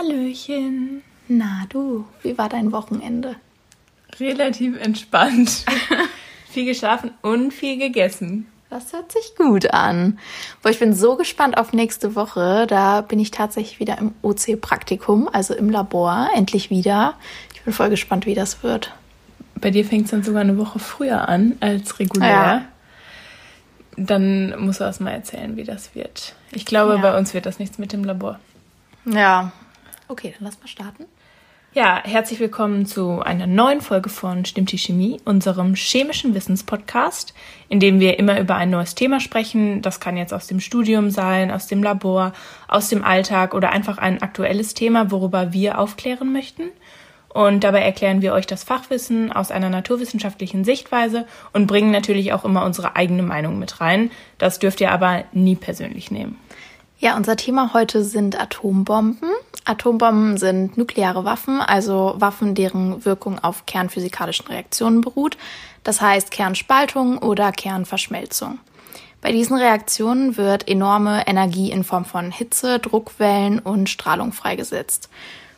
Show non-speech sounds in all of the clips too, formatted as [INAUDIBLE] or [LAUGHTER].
Hallöchen. Na du, wie war dein Wochenende? Relativ entspannt. [LAUGHS] viel geschlafen und viel gegessen. Das hört sich gut an. Boah, ich bin so gespannt auf nächste Woche. Da bin ich tatsächlich wieder im OC-Praktikum, also im Labor, endlich wieder. Ich bin voll gespannt, wie das wird. Bei dir fängt es dann sogar eine Woche früher an als regulär. Ja. Dann musst du erst mal erzählen, wie das wird. Ich glaube, ja. bei uns wird das nichts mit dem Labor. Ja. Okay, dann lass mal starten. Ja, herzlich willkommen zu einer neuen Folge von Stimmt die Chemie, unserem chemischen Wissenspodcast, in dem wir immer über ein neues Thema sprechen. Das kann jetzt aus dem Studium sein, aus dem Labor, aus dem Alltag oder einfach ein aktuelles Thema, worüber wir aufklären möchten. Und dabei erklären wir euch das Fachwissen aus einer naturwissenschaftlichen Sichtweise und bringen natürlich auch immer unsere eigene Meinung mit rein. Das dürft ihr aber nie persönlich nehmen. Ja, unser Thema heute sind Atombomben. Atombomben sind nukleare Waffen, also Waffen, deren Wirkung auf kernphysikalischen Reaktionen beruht, das heißt Kernspaltung oder Kernverschmelzung. Bei diesen Reaktionen wird enorme Energie in Form von Hitze, Druckwellen und Strahlung freigesetzt.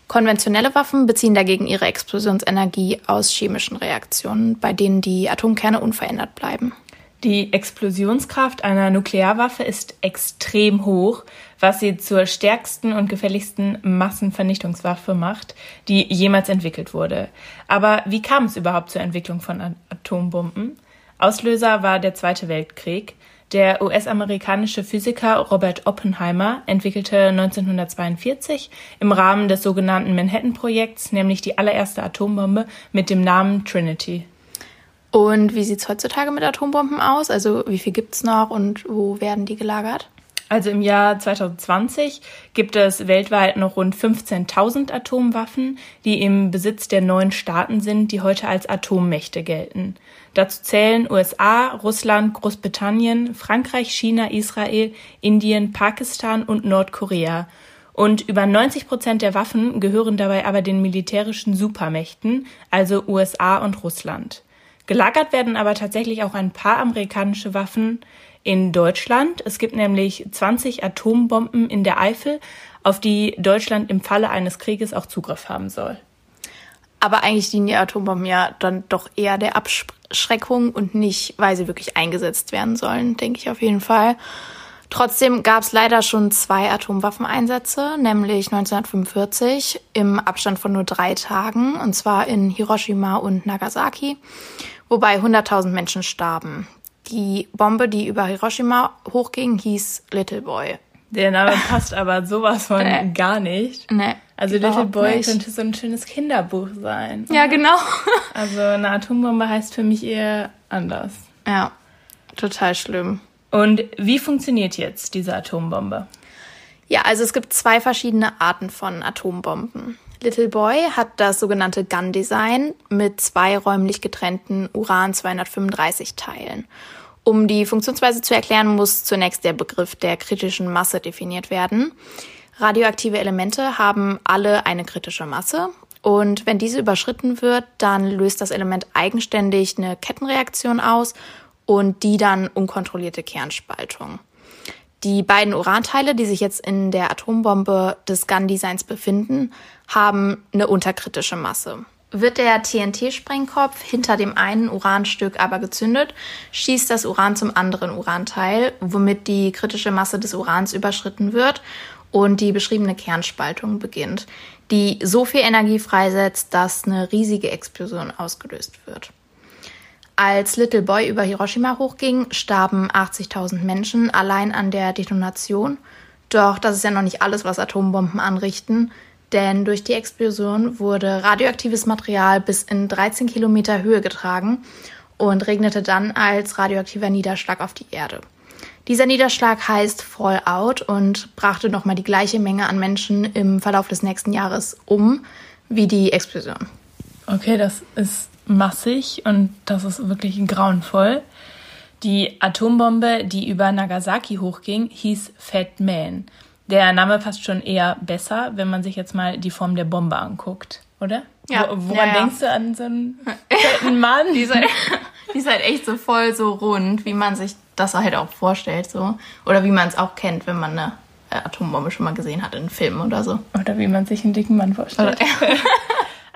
Konventionelle Waffen beziehen dagegen ihre Explosionsenergie aus chemischen Reaktionen, bei denen die Atomkerne unverändert bleiben. Die Explosionskraft einer Nuklearwaffe ist extrem hoch, was sie zur stärksten und gefährlichsten Massenvernichtungswaffe macht, die jemals entwickelt wurde. Aber wie kam es überhaupt zur Entwicklung von Atombomben? Auslöser war der Zweite Weltkrieg. Der US-amerikanische Physiker Robert Oppenheimer entwickelte 1942 im Rahmen des sogenannten Manhattan-Projekts nämlich die allererste Atombombe mit dem Namen Trinity. Und wie sieht es heutzutage mit Atombomben aus? Also wie viel gibt es noch und wo werden die gelagert? Also im Jahr 2020 gibt es weltweit noch rund 15.000 Atomwaffen, die im Besitz der neuen Staaten sind, die heute als Atommächte gelten. Dazu zählen USA, Russland, Großbritannien, Frankreich, China, Israel, Indien, Pakistan und Nordkorea. Und über 90 Prozent der Waffen gehören dabei aber den militärischen Supermächten, also USA und Russland. Gelagert werden aber tatsächlich auch ein paar amerikanische Waffen in Deutschland. Es gibt nämlich 20 Atombomben in der Eifel, auf die Deutschland im Falle eines Krieges auch Zugriff haben soll. Aber eigentlich dienen die Atombomben ja dann doch eher der Abschreckung und nicht, weil sie wirklich eingesetzt werden sollen, denke ich auf jeden Fall. Trotzdem gab es leider schon zwei Atomwaffeneinsätze, nämlich 1945 im Abstand von nur drei Tagen, und zwar in Hiroshima und Nagasaki wobei 100.000 Menschen starben. Die Bombe, die über Hiroshima hochging, hieß Little Boy. Der Name passt aber sowas von nee. gar nicht. Nee. Also Little Boy nicht. könnte so ein schönes Kinderbuch sein. Oder? Ja, genau. [LAUGHS] also eine Atombombe heißt für mich eher anders. Ja, total schlimm. Und wie funktioniert jetzt diese Atombombe? Ja, also es gibt zwei verschiedene Arten von Atombomben. Little Boy hat das sogenannte Gun-Design mit zwei räumlich getrennten Uran-235-Teilen. Um die Funktionsweise zu erklären, muss zunächst der Begriff der kritischen Masse definiert werden. Radioaktive Elemente haben alle eine kritische Masse und wenn diese überschritten wird, dann löst das Element eigenständig eine Kettenreaktion aus und die dann unkontrollierte Kernspaltung. Die beiden Uranteile, die sich jetzt in der Atombombe des Gun-Designs befinden, haben eine unterkritische Masse. Wird der TNT-Sprengkopf hinter dem einen Uranstück aber gezündet, schießt das Uran zum anderen Uranteil, womit die kritische Masse des Urans überschritten wird und die beschriebene Kernspaltung beginnt, die so viel Energie freisetzt, dass eine riesige Explosion ausgelöst wird. Als Little Boy über Hiroshima hochging, starben 80.000 Menschen allein an der Detonation. Doch das ist ja noch nicht alles, was Atombomben anrichten, denn durch die Explosion wurde radioaktives Material bis in 13 Kilometer Höhe getragen und regnete dann als radioaktiver Niederschlag auf die Erde. Dieser Niederschlag heißt Fallout und brachte nochmal die gleiche Menge an Menschen im Verlauf des nächsten Jahres um wie die Explosion. Okay, das ist massig und das ist wirklich grauenvoll. Die Atombombe, die über Nagasaki hochging, hieß Fat Man. Der Name passt schon eher besser, wenn man sich jetzt mal die Form der Bombe anguckt, oder? Ja. Wo, woran ja, ja. denkst du an so einen fetten Mann? [LAUGHS] die, ist halt, die ist halt echt so voll so rund, wie man sich das halt auch vorstellt, so. Oder wie man es auch kennt, wenn man eine äh, Atombombe schon mal gesehen hat in Filmen oder so. Oder wie man sich einen dicken Mann vorstellt. [LAUGHS]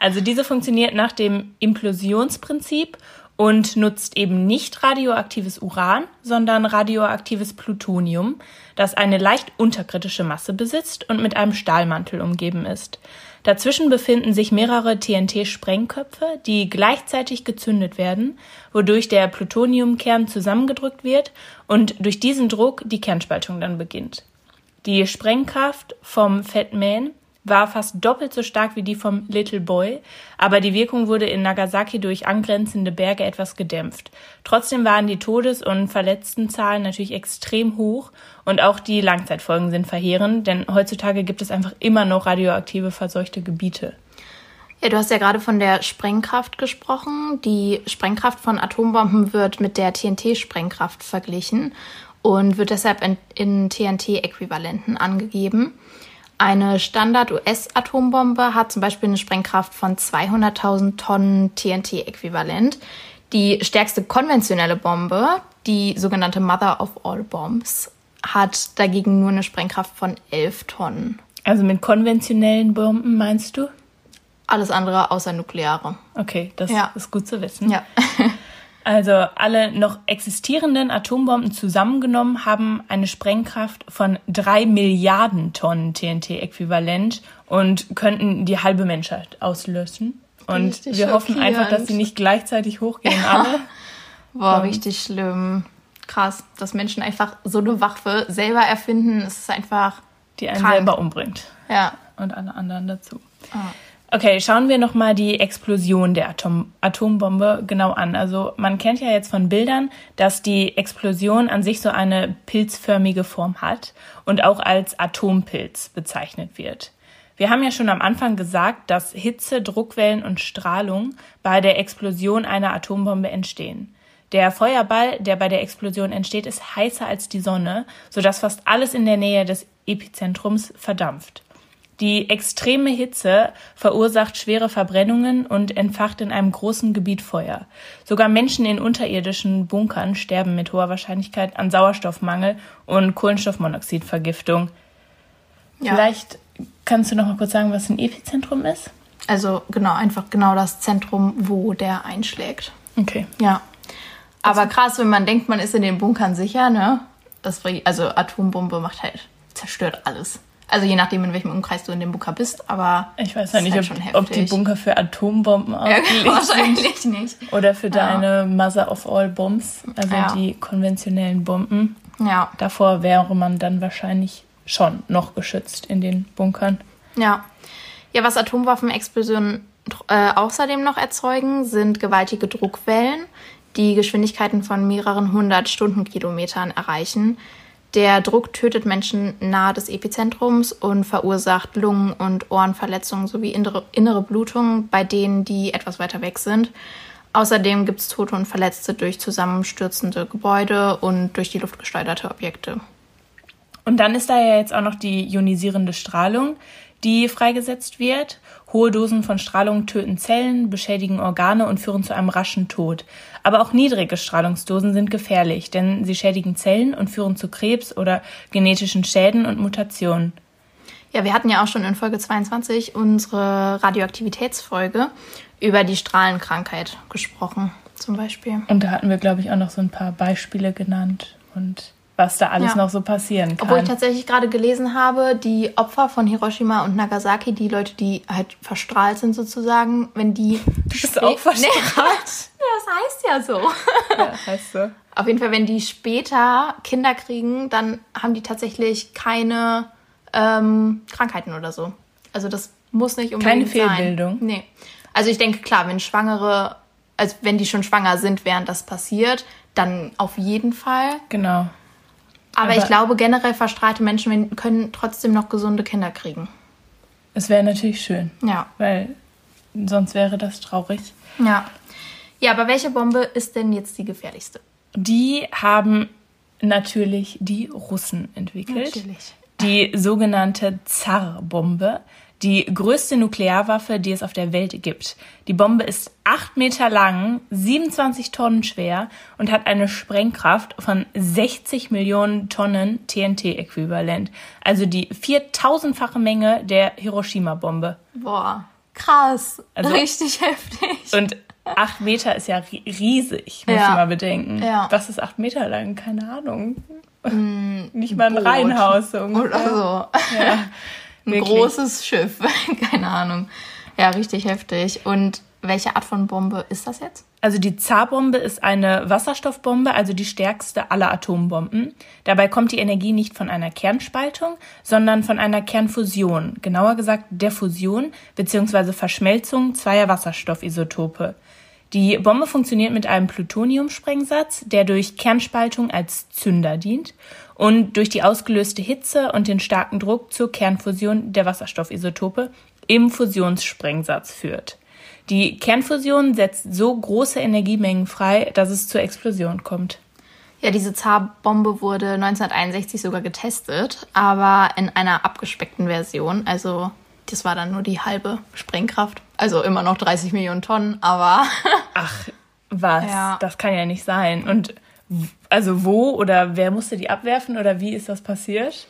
also diese funktioniert nach dem Implosionsprinzip und nutzt eben nicht radioaktives Uran, sondern radioaktives Plutonium, das eine leicht unterkritische Masse besitzt und mit einem Stahlmantel umgeben ist. Dazwischen befinden sich mehrere TNT-Sprengköpfe, die gleichzeitig gezündet werden, wodurch der Plutoniumkern zusammengedrückt wird und durch diesen Druck die Kernspaltung dann beginnt. Die Sprengkraft vom Fat Man war fast doppelt so stark wie die vom Little Boy, aber die Wirkung wurde in Nagasaki durch angrenzende Berge etwas gedämpft. Trotzdem waren die Todes- und Verletztenzahlen natürlich extrem hoch und auch die Langzeitfolgen sind verheerend, denn heutzutage gibt es einfach immer noch radioaktive verseuchte Gebiete. Ja, du hast ja gerade von der Sprengkraft gesprochen. Die Sprengkraft von Atombomben wird mit der TNT-Sprengkraft verglichen und wird deshalb in, in TNT-Äquivalenten angegeben. Eine Standard-US-Atombombe hat zum Beispiel eine Sprengkraft von 200.000 Tonnen TNT-Äquivalent. Die stärkste konventionelle Bombe, die sogenannte Mother of All Bombs, hat dagegen nur eine Sprengkraft von 11 Tonnen. Also mit konventionellen Bomben meinst du? Alles andere außer nukleare. Okay, das ja. ist gut zu wissen. Ja. [LAUGHS] Also alle noch existierenden Atombomben zusammengenommen haben eine Sprengkraft von drei Milliarden Tonnen TNT-Äquivalent und könnten die halbe Menschheit auslösen. Und richtig wir hoffen einfach, dass sie nicht gleichzeitig hochgehen, ja. alle. [LAUGHS] Boah, und richtig schlimm. Krass, dass Menschen einfach so eine Waffe selber erfinden, es ist einfach. Die einen krank. selber umbringt. Ja. Und alle anderen dazu. Ah. Okay, schauen wir nochmal die Explosion der Atom Atombombe genau an. Also man kennt ja jetzt von Bildern, dass die Explosion an sich so eine pilzförmige Form hat und auch als Atompilz bezeichnet wird. Wir haben ja schon am Anfang gesagt, dass Hitze, Druckwellen und Strahlung bei der Explosion einer Atombombe entstehen. Der Feuerball, der bei der Explosion entsteht, ist heißer als die Sonne, sodass fast alles in der Nähe des Epizentrums verdampft. Die extreme Hitze verursacht schwere Verbrennungen und entfacht in einem großen Gebiet Feuer. Sogar Menschen in unterirdischen Bunkern sterben mit hoher Wahrscheinlichkeit an Sauerstoffmangel und Kohlenstoffmonoxidvergiftung. Ja. Vielleicht kannst du noch mal kurz sagen, was ein Epizentrum ist? Also genau, einfach genau das Zentrum, wo der einschlägt. Okay. Ja. Aber krass, wenn man denkt, man ist in den Bunkern sicher, ne? Das, also Atombombe macht halt, zerstört alles. Also je nachdem, in welchem Umkreis du in dem Bunker bist, aber. Ich weiß ja nicht, halt ob, ob, die Bunker für Atombomben [LAUGHS] ausgelegt ja, wahrscheinlich sind. nicht. Oder für deine ja. Mother of All Bombs, also ja. die konventionellen Bomben. Ja. Davor wäre man dann wahrscheinlich schon noch geschützt in den Bunkern. Ja. Ja, was Atomwaffenexplosionen äh, außerdem noch erzeugen, sind gewaltige Druckwellen, die Geschwindigkeiten von mehreren hundert Stundenkilometern erreichen. Der Druck tötet Menschen nahe des Epizentrums und verursacht Lungen- und Ohrenverletzungen sowie innere, innere Blutungen bei denen, die etwas weiter weg sind. Außerdem gibt es Tote und Verletzte durch zusammenstürzende Gebäude und durch die Luft gesteuerte Objekte. Und dann ist da ja jetzt auch noch die ionisierende Strahlung, die freigesetzt wird. Hohe Dosen von Strahlung töten Zellen, beschädigen Organe und führen zu einem raschen Tod. Aber auch niedrige Strahlungsdosen sind gefährlich, denn sie schädigen Zellen und führen zu Krebs oder genetischen Schäden und Mutationen. Ja, wir hatten ja auch schon in Folge 22 unsere Radioaktivitätsfolge über die Strahlenkrankheit gesprochen, zum Beispiel. Und da hatten wir, glaube ich, auch noch so ein paar Beispiele genannt und was da alles ja. noch so passieren kann. Obwohl ich tatsächlich gerade gelesen habe, die Opfer von Hiroshima und Nagasaki, die Leute, die halt verstrahlt sind sozusagen, wenn die... [LAUGHS] Du bist auch verstrahlt? Nee, das heißt ja so. Ja, heißt so. Auf jeden Fall, wenn die später Kinder kriegen, dann haben die tatsächlich keine ähm, Krankheiten oder so. Also das muss nicht unbedingt Keine Fehlbildung? Sein. Nee. Also ich denke, klar, wenn Schwangere, also wenn die schon schwanger sind, während das passiert, dann auf jeden Fall. Genau. Aber, Aber ich glaube, generell verstrahlte Menschen können trotzdem noch gesunde Kinder kriegen. Es wäre natürlich schön. Ja. Weil sonst wäre das traurig. Ja. Ja, aber welche Bombe ist denn jetzt die gefährlichste? Die haben natürlich die Russen entwickelt. Natürlich. Die sogenannte Zar-Bombe. Die größte Nuklearwaffe, die es auf der Welt gibt. Die Bombe ist acht Meter lang, 27 Tonnen schwer und hat eine Sprengkraft von 60 Millionen Tonnen TNT-Äquivalent. Also die 4000-fache Menge der Hiroshima-Bombe. Boah, krass. Also, Richtig heftig. Und acht Meter ist ja riesig, muss ja. ich mal bedenken. Ja. Was ist acht Meter lang? Keine Ahnung. Mm, Nicht mal ein Boot. Reihenhaus so ungefähr. Oder so. Ja. [LAUGHS] ein Wirklich. großes Schiff. [LAUGHS] Keine Ahnung. Ja, richtig heftig. Und welche Art von Bombe ist das jetzt? Also die Zar-Bombe ist eine Wasserstoffbombe, also die stärkste aller Atombomben. Dabei kommt die Energie nicht von einer Kernspaltung, sondern von einer Kernfusion, genauer gesagt der Fusion bzw. Verschmelzung zweier Wasserstoffisotope. Die Bombe funktioniert mit einem Plutoniumsprengsatz, der durch Kernspaltung als Zünder dient und durch die ausgelöste Hitze und den starken Druck zur Kernfusion der Wasserstoffisotope im Fusionssprengsatz führt. Die Kernfusion setzt so große Energiemengen frei, dass es zur Explosion kommt. Ja, diese Zar-Bombe wurde 1961 sogar getestet, aber in einer abgespeckten Version. Also das war dann nur die halbe Sprengkraft. Also immer noch 30 Millionen Tonnen, aber. [LAUGHS] Ach, was? Ja. Das kann ja nicht sein. Und also wo oder wer musste die abwerfen oder wie ist das passiert?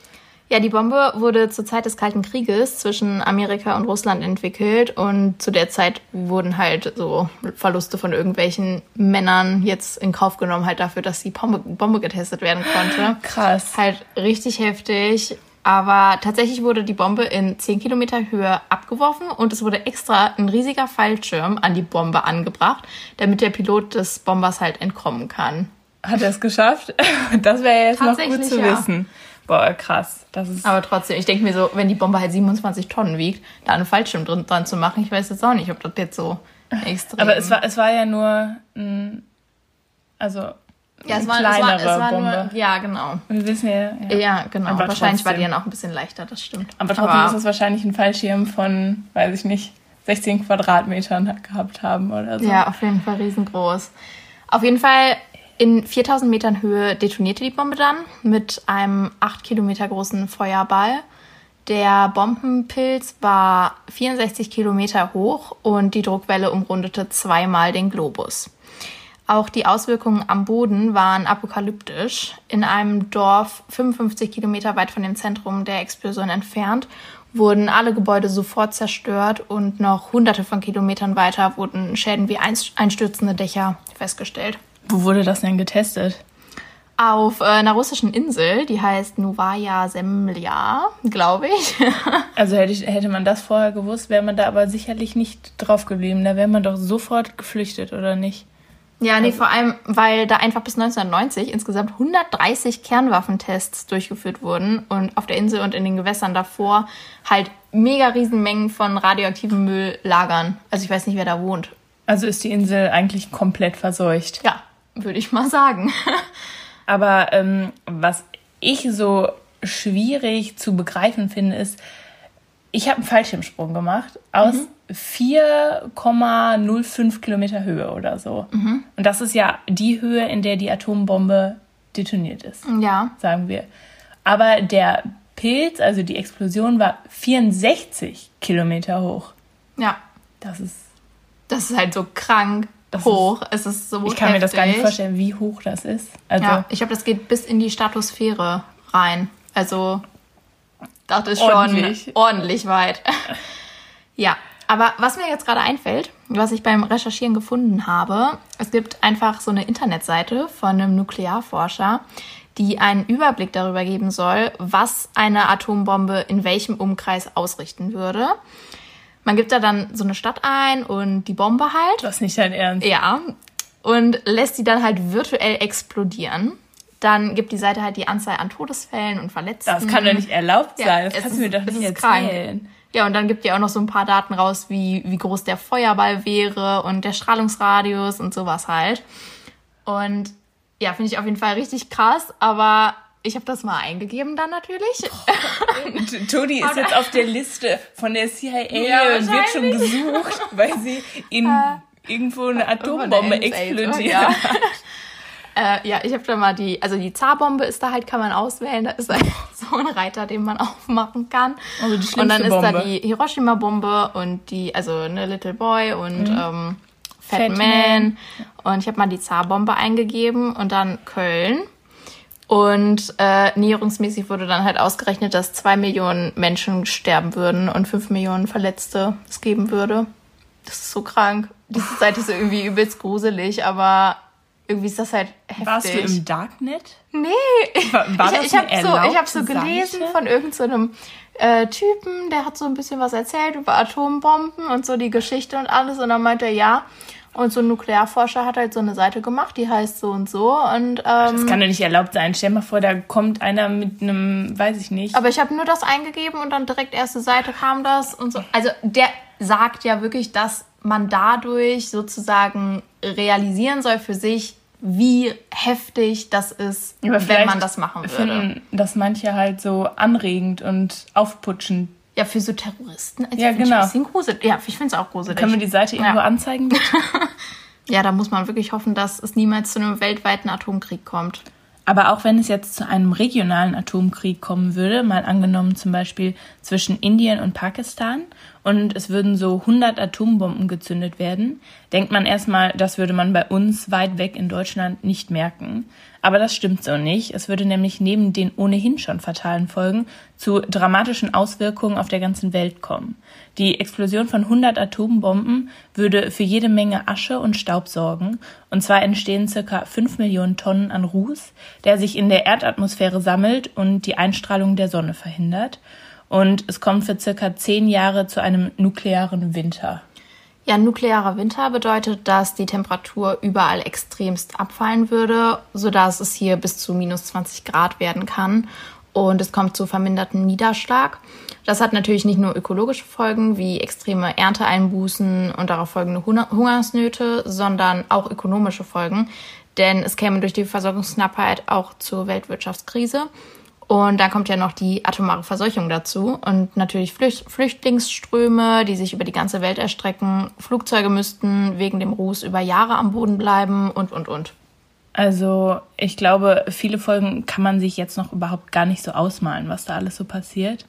Ja, die Bombe wurde zur Zeit des Kalten Krieges zwischen Amerika und Russland entwickelt und zu der Zeit wurden halt so Verluste von irgendwelchen Männern jetzt in Kauf genommen, halt dafür, dass die Bombe, Bombe getestet werden konnte. [GASPS] Krass. Halt richtig heftig. Aber tatsächlich wurde die Bombe in 10 Kilometer Höhe abgeworfen und es wurde extra ein riesiger Fallschirm an die Bombe angebracht, damit der Pilot des Bombers halt entkommen kann. Hat er es geschafft? [LAUGHS] Das wäre ja jetzt noch gut zu ja. wissen. Boah, krass. Das ist Aber trotzdem, ich denke mir so, wenn die Bombe halt 27 Tonnen wiegt, da einen Fallschirm drin, dran zu machen, ich weiß jetzt auch nicht, ob das jetzt so [LAUGHS] extrem... Aber es war, es war ja nur ein, also ja, es war, kleinere es war, es war Bombe. Nur, ja, genau. Wir wissen ja. Ja, ja genau. Aber wahrscheinlich trotzdem. war die dann auch ein bisschen leichter, das stimmt. Aber trotzdem Aber ist es wahrscheinlich ein Fallschirm von, weiß ich nicht, 16 Quadratmetern gehabt haben oder so. Ja, auf jeden Fall riesengroß. Auf jeden Fall in 4000 Metern Höhe detonierte die Bombe dann mit einem 8 Kilometer großen Feuerball. Der Bombenpilz war 64 Kilometer hoch und die Druckwelle umrundete zweimal den Globus. Auch die Auswirkungen am Boden waren apokalyptisch. In einem Dorf 55 Kilometer weit von dem Zentrum der Explosion entfernt wurden alle Gebäude sofort zerstört und noch hunderte von Kilometern weiter wurden Schäden wie einstürzende Dächer festgestellt. Wo wurde das denn getestet? Auf äh, einer russischen Insel, die heißt Novaya Semlja, glaube ich. [LAUGHS] also hätte, ich, hätte man das vorher gewusst, wäre man da aber sicherlich nicht drauf geblieben. Da wäre man doch sofort geflüchtet, oder nicht? Ja, nee, also, vor allem, weil da einfach bis 1990 insgesamt 130 Kernwaffentests durchgeführt wurden und auf der Insel und in den Gewässern davor halt mega Riesenmengen von radioaktivem Müll lagern. Also ich weiß nicht, wer da wohnt. Also ist die Insel eigentlich komplett verseucht. Ja, würde ich mal sagen. [LAUGHS] Aber ähm, was ich so schwierig zu begreifen finde, ist, ich habe einen Fallschirmsprung gemacht aus mhm. 4,05 Kilometer Höhe oder so. Mhm. Und das ist ja die Höhe, in der die Atombombe detoniert ist. Ja. Sagen wir. Aber der Pilz, also die Explosion, war 64 Kilometer hoch. Ja. Das ist. Das ist halt so krank das hoch. Ist, es ist so. Ich kann heftig. mir das gar nicht vorstellen, wie hoch das ist. Also, ja, ich glaube, das geht bis in die Stratosphäre rein. Also das ist ordentlich. schon ordentlich weit. [LAUGHS] ja, aber was mir jetzt gerade einfällt, was ich beim Recherchieren gefunden habe, es gibt einfach so eine Internetseite von einem Nuklearforscher, die einen Überblick darüber geben soll, was eine Atombombe in welchem Umkreis ausrichten würde. Man gibt da dann so eine Stadt ein und die Bombe halt. Das ist nicht dein Ernst. Ja. Und lässt sie dann halt virtuell explodieren dann gibt die Seite halt die Anzahl an Todesfällen und Verletzten. Das kann doch nicht erlaubt sein. Ja, das kannst du mir doch nicht erzählen. Krank. Ja, und dann gibt ihr auch noch so ein paar Daten raus, wie, wie groß der Feuerball wäre und der Strahlungsradius und sowas halt. Und ja, finde ich auf jeden Fall richtig krass, aber ich habe das mal eingegeben dann natürlich. Oh, Toni ist [LAUGHS] jetzt auf der Liste von der CIA ja, wird schon gesucht, weil sie in irgendwo eine Atombombe explodiert. Ja. [LAUGHS] Äh, ja, ich habe da mal die, also die Zarbombe ist da halt, kann man auswählen. Da ist halt so ein Reiter, den man [LAUGHS] aufmachen kann. Also die und dann ist Bombe. da die Hiroshima-Bombe und die, also eine Little Boy und Mhm. ähm, Fat, Fat Man. Man. Und ich habe mal die Zarbombe eingegeben und dann Köln. Und äh, näherungsmäßig wurde dann halt ausgerechnet, dass zwei Millionen Menschen sterben würden und fünf Millionen Verletzte es geben würde. Das ist so krank. Diese Seite ist [LAUGHS] irgendwie übelst gruselig, aber irgendwie ist das halt heftig. Warst du im Darknet? Nee, War, war ich, das ich habe so, ich hab so gelesen Seite? von irgendeinem äh, Typen, der hat so ein bisschen was erzählt über Atombomben und so die Geschichte und alles. Und dann meinte er, ja. Und so ein Nuklearforscher hat halt so eine Seite gemacht, die heißt so und so. Und Das ähm, kann doch nicht erlaubt sein. Stell mal vor, da kommt einer mit einem, weiß ich nicht. aber ich habe nur das eingegeben und dann direkt erste Seite kam das und so. Also der sagt ja wirklich, dass man dadurch sozusagen realisieren soll für sich, wie heftig das ist, Aber wenn man das machen würde. finden das manche halt so anregend und aufputschend. Ja, für so Terroristen. Also Ja, find Ich genau. ein bisschen gruselig. Ja, ich finde es auch gruselig. Können wir die Seite irgendwo Ja. anzeigen? [LAUGHS] ja, da muss man wirklich hoffen, dass es niemals zu einem weltweiten Atomkrieg kommt. Aber auch wenn es jetzt zu einem regionalen Atomkrieg kommen würde, mal angenommen zum Beispiel zwischen Indien und Pakistan, und es würden so 100 Atombomben gezündet werden, denkt man erstmal, das würde man bei uns weit weg in Deutschland nicht merken. Aber das stimmt so nicht. Es würde nämlich neben den ohnehin schon fatalen Folgen zu dramatischen Auswirkungen auf der ganzen Welt kommen. Die Explosion von 100 Atombomben würde für jede Menge Asche und Staub sorgen. Und zwar entstehen circa 5 Millionen Tonnen an Ruß, der sich in der Erdatmosphäre sammelt und die Einstrahlung der Sonne verhindert. Und es kommt für circa 10 Jahre zu einem nuklearen Winter. Ja, nuklearer Winter bedeutet, dass die Temperatur überall extremst abfallen würde, sodass es hier bis zu minus 20 Grad werden kann. Und es kommt zu verminderten Niederschlag. Das hat natürlich nicht nur ökologische Folgen wie extreme Ernteeinbußen und darauf folgende Hunger- Hungersnöte, sondern auch ökonomische Folgen. Denn es käme durch die Versorgungsknappheit auch zur Weltwirtschaftskrise. Und dann kommt ja noch die atomare Verseuchung dazu und natürlich Flücht Flüchtlingsströme, die sich über die ganze Welt erstrecken. Flugzeuge müssten wegen dem Ruß über Jahre am Boden bleiben und, und, und. Also ich glaube, viele Folgen kann man sich jetzt noch überhaupt gar nicht so ausmalen, was da alles so passiert.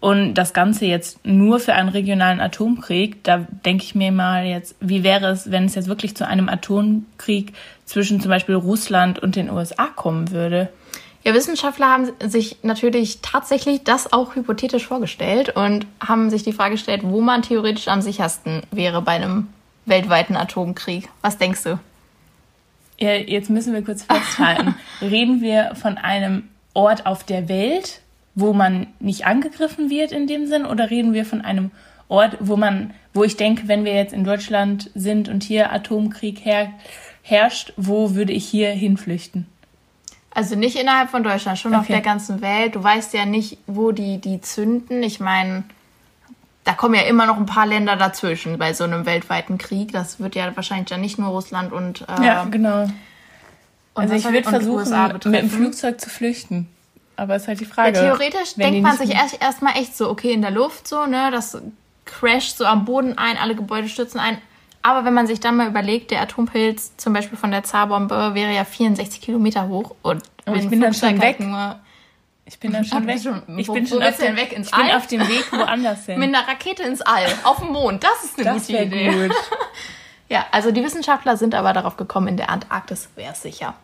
Und das Ganze jetzt nur für einen regionalen Atomkrieg, da denke ich mir mal jetzt, wie wäre es, wenn es jetzt wirklich zu einem Atomkrieg zwischen zum Beispiel Russland und den USA kommen würde? Ja, Wissenschaftler haben sich natürlich tatsächlich das auch hypothetisch vorgestellt und haben sich die Frage gestellt, wo man theoretisch am sichersten wäre bei einem weltweiten Atomkrieg. Was denkst du? Jetzt müssen wir kurz festhalten. [LAUGHS] Reden wir von einem Ort auf der Welt, wo man nicht angegriffen wird in dem Sinn, oder reden wir von einem Ort, wo man, wo ich denke, wenn wir jetzt in Deutschland sind und hier Atomkrieg her, herrscht, wo würde ich hier hinflüchten? Also nicht innerhalb von Deutschland, schon auf Okay. der ganzen Welt. Du weißt ja nicht, wo die, die zünden. Ich meine, da kommen ja immer noch ein paar Länder dazwischen bei so einem weltweiten Krieg. Das wird ja wahrscheinlich dann nicht nur Russland und, äh, Ja, genau. Also ich würde versuchen, mit dem. Flugzeug zu flüchten. Aber ist halt die Ja, Frage. theoretisch wenn die denkt man sich erst erstmal echt so, okay, in der Luft so, ne, das crasht so am Boden ein, alle Gebäude stürzen ein. Aber wenn man sich dann mal überlegt, der Atompilz zum Beispiel von der Zarbombe wäre ja 64 Kilometer hoch und Aber ich bin dann schon weg. Nur Ich bin dann schon weg. schon- ich wo- bin schon auf dem, weg? Ins ich bin All? auf dem Weg woanders [LAUGHS] hin. mit einer Rakete ins All, auf dem Mond, das ist eine das gute Idee. gut. [LAUGHS] Ja, also die Wissenschaftler sind aber darauf gekommen, in der Antarktis wäre es sicher.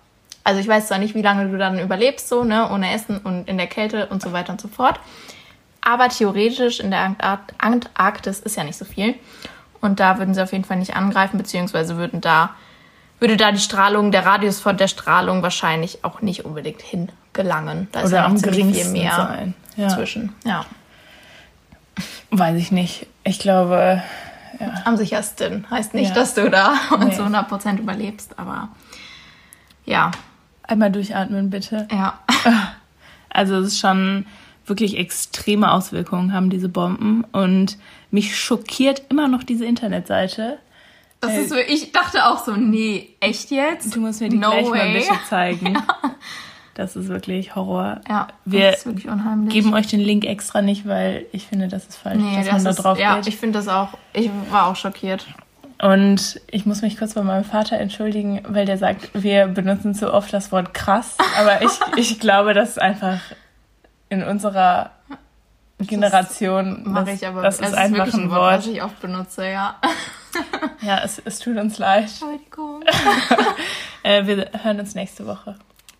Also ich weiß zwar nicht, wie lange du dann überlebst, so, ne, ohne Essen und in der Kälte und so weiter und so fort. Aber theoretisch in der Antarktis ist ja nicht so viel. Und da würden sie auf jeden Fall nicht angreifen, beziehungsweise würden da, würde da die Strahlung, der Radius von der Strahlung wahrscheinlich auch nicht unbedingt hingelangen. Da ist Oder ja am ziemlich viel geringsten mehr sein. Ja. zwischen. Ja. Weiß ich nicht. Ich glaube, Am sichersten. Heißt nicht, Ja. dass du da [LAUGHS] Nee. zu 100% überlebst, aber ja, einmal durchatmen bitte. ja. [LAUGHS] Also es ist schon wirklich extreme Auswirkungen haben diese Bomben und mich schockiert immer noch diese Internetseite. Das ist so, ich dachte auch so, nee, echt jetzt? Du musst mir die No gleich mal way. bitte zeigen. [LAUGHS] Das ist wirklich Horror. Ja, Wir das ist wirklich unheimlich. geben euch den Link extra nicht, weil ich finde, das ist falsch, nee, dass das man da ist, drauf ja, geht. ich finde das auch, ich war auch schockiert. Und ich muss mich kurz bei meinem Vater entschuldigen, weil der sagt, wir benutzen zu oft das Wort krass. Aber ich, [LAUGHS] ich glaube, das ist einfach in unserer Generation. Mache ich aber. Das ist einfach wirklich ein Wort, Wort. was ich oft benutze, ja. Ja, es, es tut uns leid. Entschuldigung. [LAUGHS] Äh, wir hören uns nächste Woche.